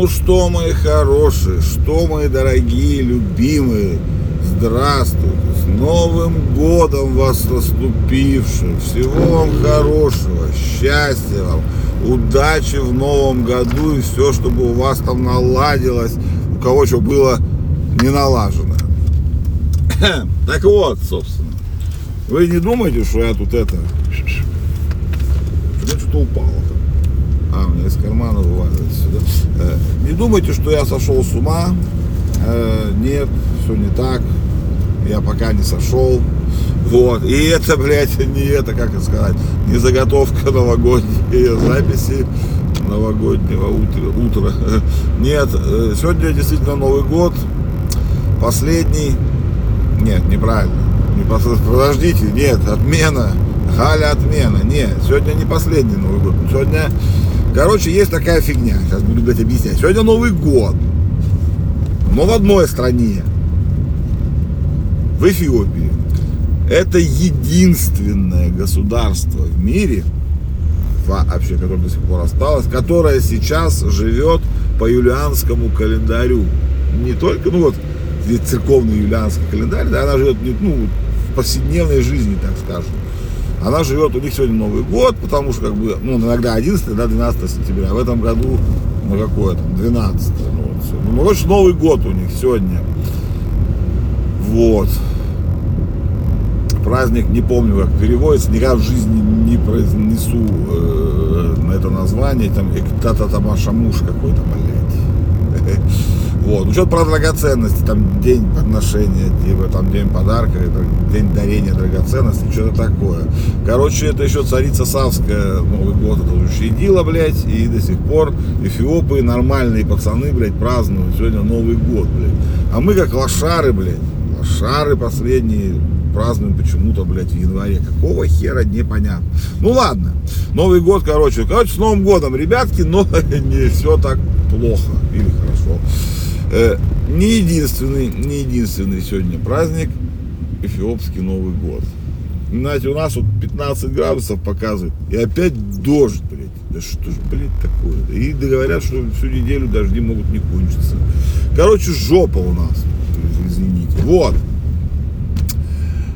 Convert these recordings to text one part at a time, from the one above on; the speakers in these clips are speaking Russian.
Ну что, мои хорошие, что, мои дорогие, любимые, здравствуйте, с Новым Годом вас наступившим, всего вам хорошего, счастья вам, удачи в Новом году и все, чтобы у вас там наладилось, у кого что было не налажено. Так вот, собственно, вы не думаете, что я тут это, что-то упало там. А, у меня из кармана вываливается сюда. Э, Не думайте, что я сошел с ума. Э, Нет, все не так. Я пока не сошел. Вот. И это, блядь, не это, как это сказать, не заготовка новогодней записи новогоднего утра. Нет, э, сегодня действительно Новый год. Последний. Нет, неправильно. Не пос- Подождите, нет, отмена. Галя отмена. Нет, сегодня не последний Новый год. Сегодня, короче, есть такая фигня. Сейчас буду, блядь, объяснять. Сегодня Новый год. Но в одной стране. В Эфиопии. Это единственное государство в мире, вообще, которое до сих пор осталось, которое сейчас живет по юлианскому календарю. Не только, ну вот, церковный юлианский календарь, да, она живет ну, в повседневной жизни, так скажем. Она живет, у них сегодня Новый год, потому что, как бы, ну, иногда 11, да, 12 сентября. А в этом году, ну, какое там, 12. Ну, вот, всё. ну, короче, Новый год у них сегодня. Вот. Праздник, не помню, как переводится, никогда в жизни не произнесу э, это название, там, Эктататамашамуш какой-то, блядь. Вот, что про драгоценности, там день подношения, типа там день подарка, день дарения драгоценностей, что-то такое. Короче, это еще царица Савская Новый год это учредила, блядь, и до сих пор эфиопы, нормальные пацаны, блядь, празднуют сегодня Новый год, блядь. А мы как лошары, блядь, лошары последние празднуем почему-то, блядь, в январе. Какого хера, непонятно. Ну ладно, Новый год, короче. Короче, с Новым годом, ребятки, но не все так плохо или хорошо. Э, не единственный, не единственный сегодня праздник эфиопский Новый год. Знаете, у нас вот 15 градусов показывает, и опять дождь, блядь. Да что ж, блядь, такое? И говорят, что всю неделю дожди могут не кончиться. Короче, жопа у нас. Извините. Вот.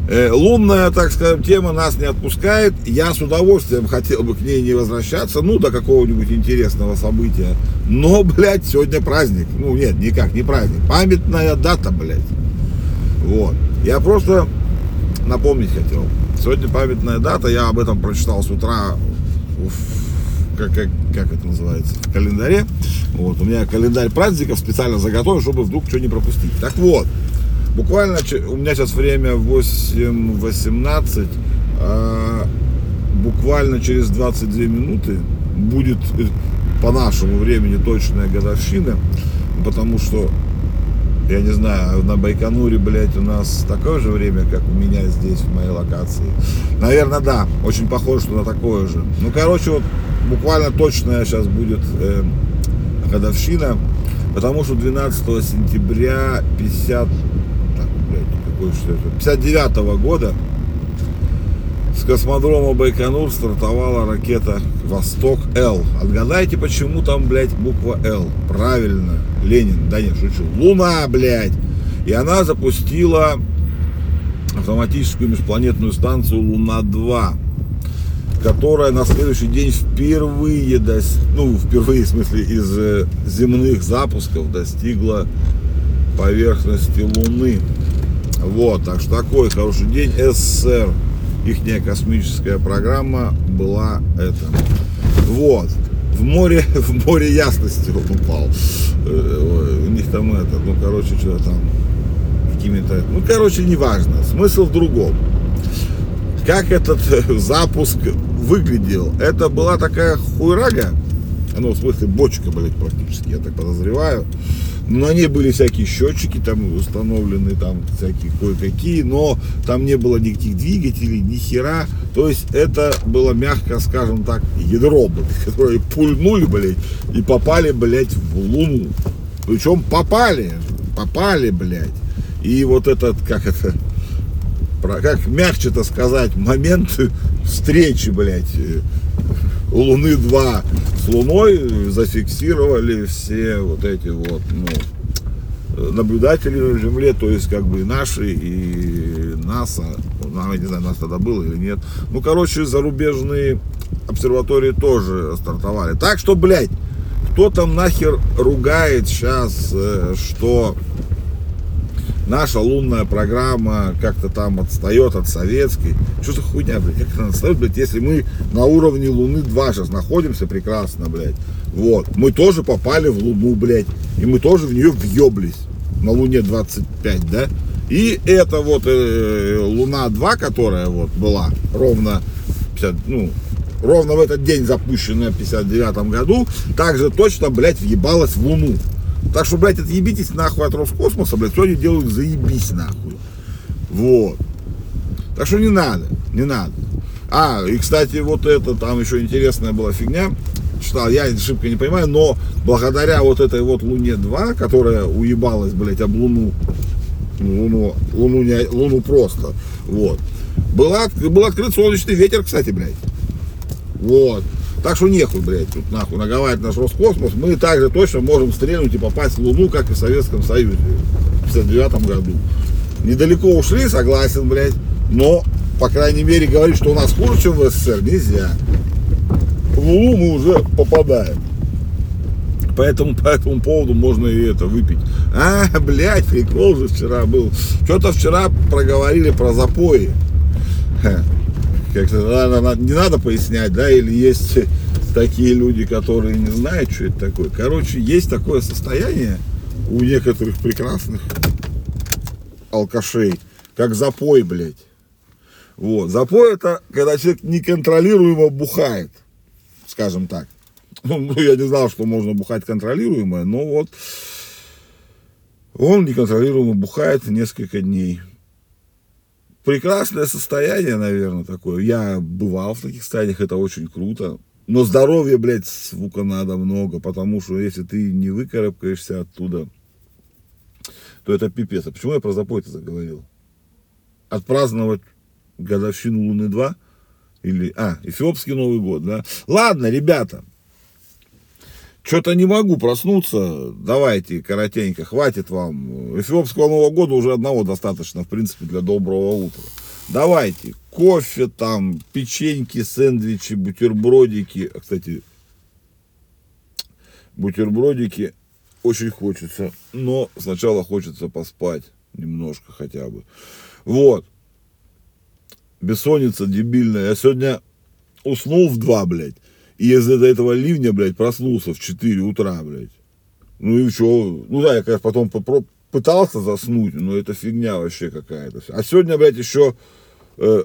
Э, лунная, так скажем, тема нас не отпускает. Я с удовольствием хотел бы к ней не возвращаться, ну, до какого-нибудь интересного события. Но, блядь, сегодня праздник. Ну, нет, никак не праздник. Памятная дата, блядь. Вот. Я просто напомнить хотел. Сегодня памятная дата, я об этом прочитал с утра в, как, как, как это называется, в календаре. Вот, у меня календарь праздников специально заготовлен, чтобы вдруг что не пропустить. Так вот, буквально, у меня сейчас время 8.18, а, буквально через 22 минуты будет э, по нашему времени точная годовщина, потому что я не знаю, на Байконуре, блядь, у нас такое же время, как у меня здесь, в моей локации. Наверное, да. Очень похоже, что на такое же. Ну, короче, вот буквально точная сейчас будет э, годовщина, потому что 12 сентября 50... Блядь, какой что это? 59 года с космодрома Байконур стартовала ракета Восток-Л. Отгадайте, почему там, блядь, буква Л? Правильно, Ленин, да нет, шучу. Луна, блядь. И она запустила автоматическую межпланетную станцию Луна-2, которая на следующий день впервые, ну, впервые, в смысле, из э, земных запусков достигла поверхности Луны. Вот, так что такой хороший день. СССР, ихняя космическая программа была это. Вот. В море, в море ясности он упал. Э, У них там это, ну, короче, что-то там какими-то, ну, короче, неважно. Смысл в другом. Как этот запуск выглядел? Это была такая хуйрага, ну, в смысле, бочка, блядь, практически, я так подозреваю. На ней были всякие счетчики там установлены, там всякие кое-какие, но там не было никаких двигателей, ни хера. То есть это было, мягко скажем так, ядро, блядь, которое пульнули, блядь, и попали, блядь, в Луну. Причем попали, попали, блядь. И вот этот, как это, про- как мягче-то сказать, момент встречи, блядь, э, Луны 2 с Луной зафиксировали все вот эти вот, ну, наблюдатели на Земле, то есть как бы наши и НАСА, ну, я не знаю, нас тогда было или нет. Ну, короче, зарубежные обсерватории тоже стартовали. Так что, блядь, кто там нахер ругает сейчас, э, что наша лунная программа как-то там отстает от советской. Что за хуйня, блядь, как она отстает, блядь, если мы на уровне Луны 2 сейчас находимся прекрасно, блядь. Вот, мы тоже попали в Луну, блядь, и мы тоже в нее въеблись на Луне 25, да? И это вот э, Луна 2, которая вот была ровно 50, ну, ровно в этот день запущенная в 59 году, также точно, блядь, въебалась в Луну. Так что, блядь, отъебитесь нахуй от Роскосмоса, блядь, что они делают, заебись нахуй. Вот. Так что не надо, не надо. А, и, кстати, вот это, там еще интересная была фигня, читал, я ошибка не понимаю, но благодаря вот этой вот Луне-2, которая уебалась, блядь, об Луну, Луну, Луну, не, Луну просто, вот, был, был открыт солнечный ветер, кстати, блядь. Вот. Так что нехуй, блядь, тут нахуй наговаривать наш Роскосмос. Мы также точно можем стрельнуть и попасть в Луну, как и в Советском Союзе в 59 году. Недалеко ушли, согласен, блядь. Но, по крайней мере, говорить, что у нас хуже, чем в СССР, нельзя. В Луну мы уже попадаем. Поэтому по этому поводу можно и это выпить. А, блядь, прикол же вчера был. Что-то вчера проговорили про запои как-то не надо пояснять, да, или есть такие люди, которые не знают, что это такое. Короче, есть такое состояние у некоторых прекрасных алкашей, как запой, блядь. Вот. Запой это, когда человек неконтролируемо бухает, скажем так. Ну, я не знал, что можно бухать контролируемо, но вот он неконтролируемо бухает несколько дней прекрасное состояние, наверное, такое. Я бывал в таких состояниях, это очень круто. Но здоровья, блядь, звука надо много, потому что если ты не выкарабкаешься оттуда, то это пипец. А почему я про запой-то заговорил? Отпраздновать годовщину Луны 2? Или, а, Эфиопский Новый год, да? Ладно, ребята, что-то не могу проснуться. Давайте, коротенько, хватит вам. Эфиопского Нового года уже одного достаточно, в принципе, для доброго утра. Давайте, кофе там, печеньки, сэндвичи, бутербродики. А, кстати, бутербродики очень хочется. Но сначала хочется поспать немножко хотя бы. Вот. Бессонница дебильная. Я сегодня уснул в два, блядь. И из-за этого ливня, блядь, проснулся в 4 утра, блядь. Ну и что? Ну да, я, конечно, потом пытался заснуть, но это фигня вообще какая-то. А сегодня, блядь, еще э,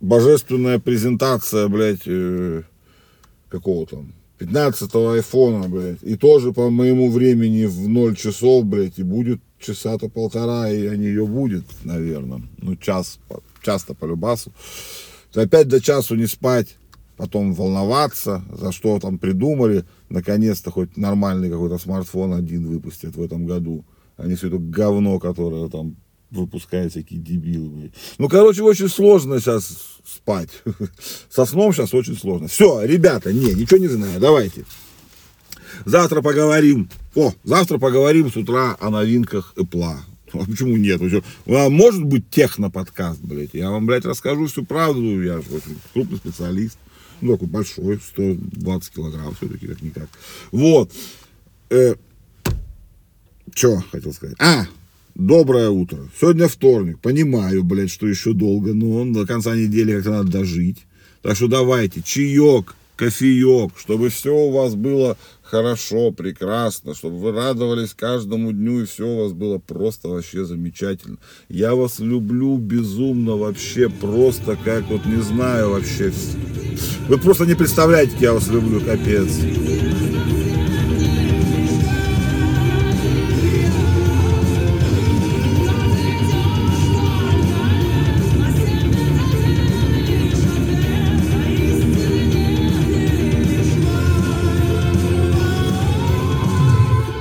божественная презентация, блядь, э, какого там, 15-го айфона, блядь. И тоже по моему времени в 0 часов, блядь, и будет часа-то полтора, и они ее будет, наверное. Ну, час, часто по любасу. Опять до часу не спать потом волноваться, за что там придумали. Наконец-то хоть нормальный какой-то смартфон один выпустят в этом году. А не все это говно, которое там выпускают всякие дебилы. Ну, короче, очень сложно сейчас спать. Со сном сейчас очень сложно. Все, ребята, не, ничего не знаю, давайте. Завтра поговорим. О, завтра поговорим с утра о новинках Apple. А почему нет? Может быть техно-подкаст, блядь. Я вам, блядь, расскажу всю правду. Я же очень крупный специалист. Ну, такой большой, 120 килограмм все-таки, как-никак. Вот. Э, что хотел сказать? А, доброе утро. Сегодня вторник. Понимаю, блядь, что еще долго, но до конца недели как-то надо дожить. Так что давайте, чаек, кофеек, чтобы все у вас было хорошо, прекрасно, чтобы вы радовались каждому дню, и все у вас было просто вообще замечательно. Я вас люблю безумно вообще, просто как вот не знаю вообще. Вы просто не представляете, как я вас люблю, капец.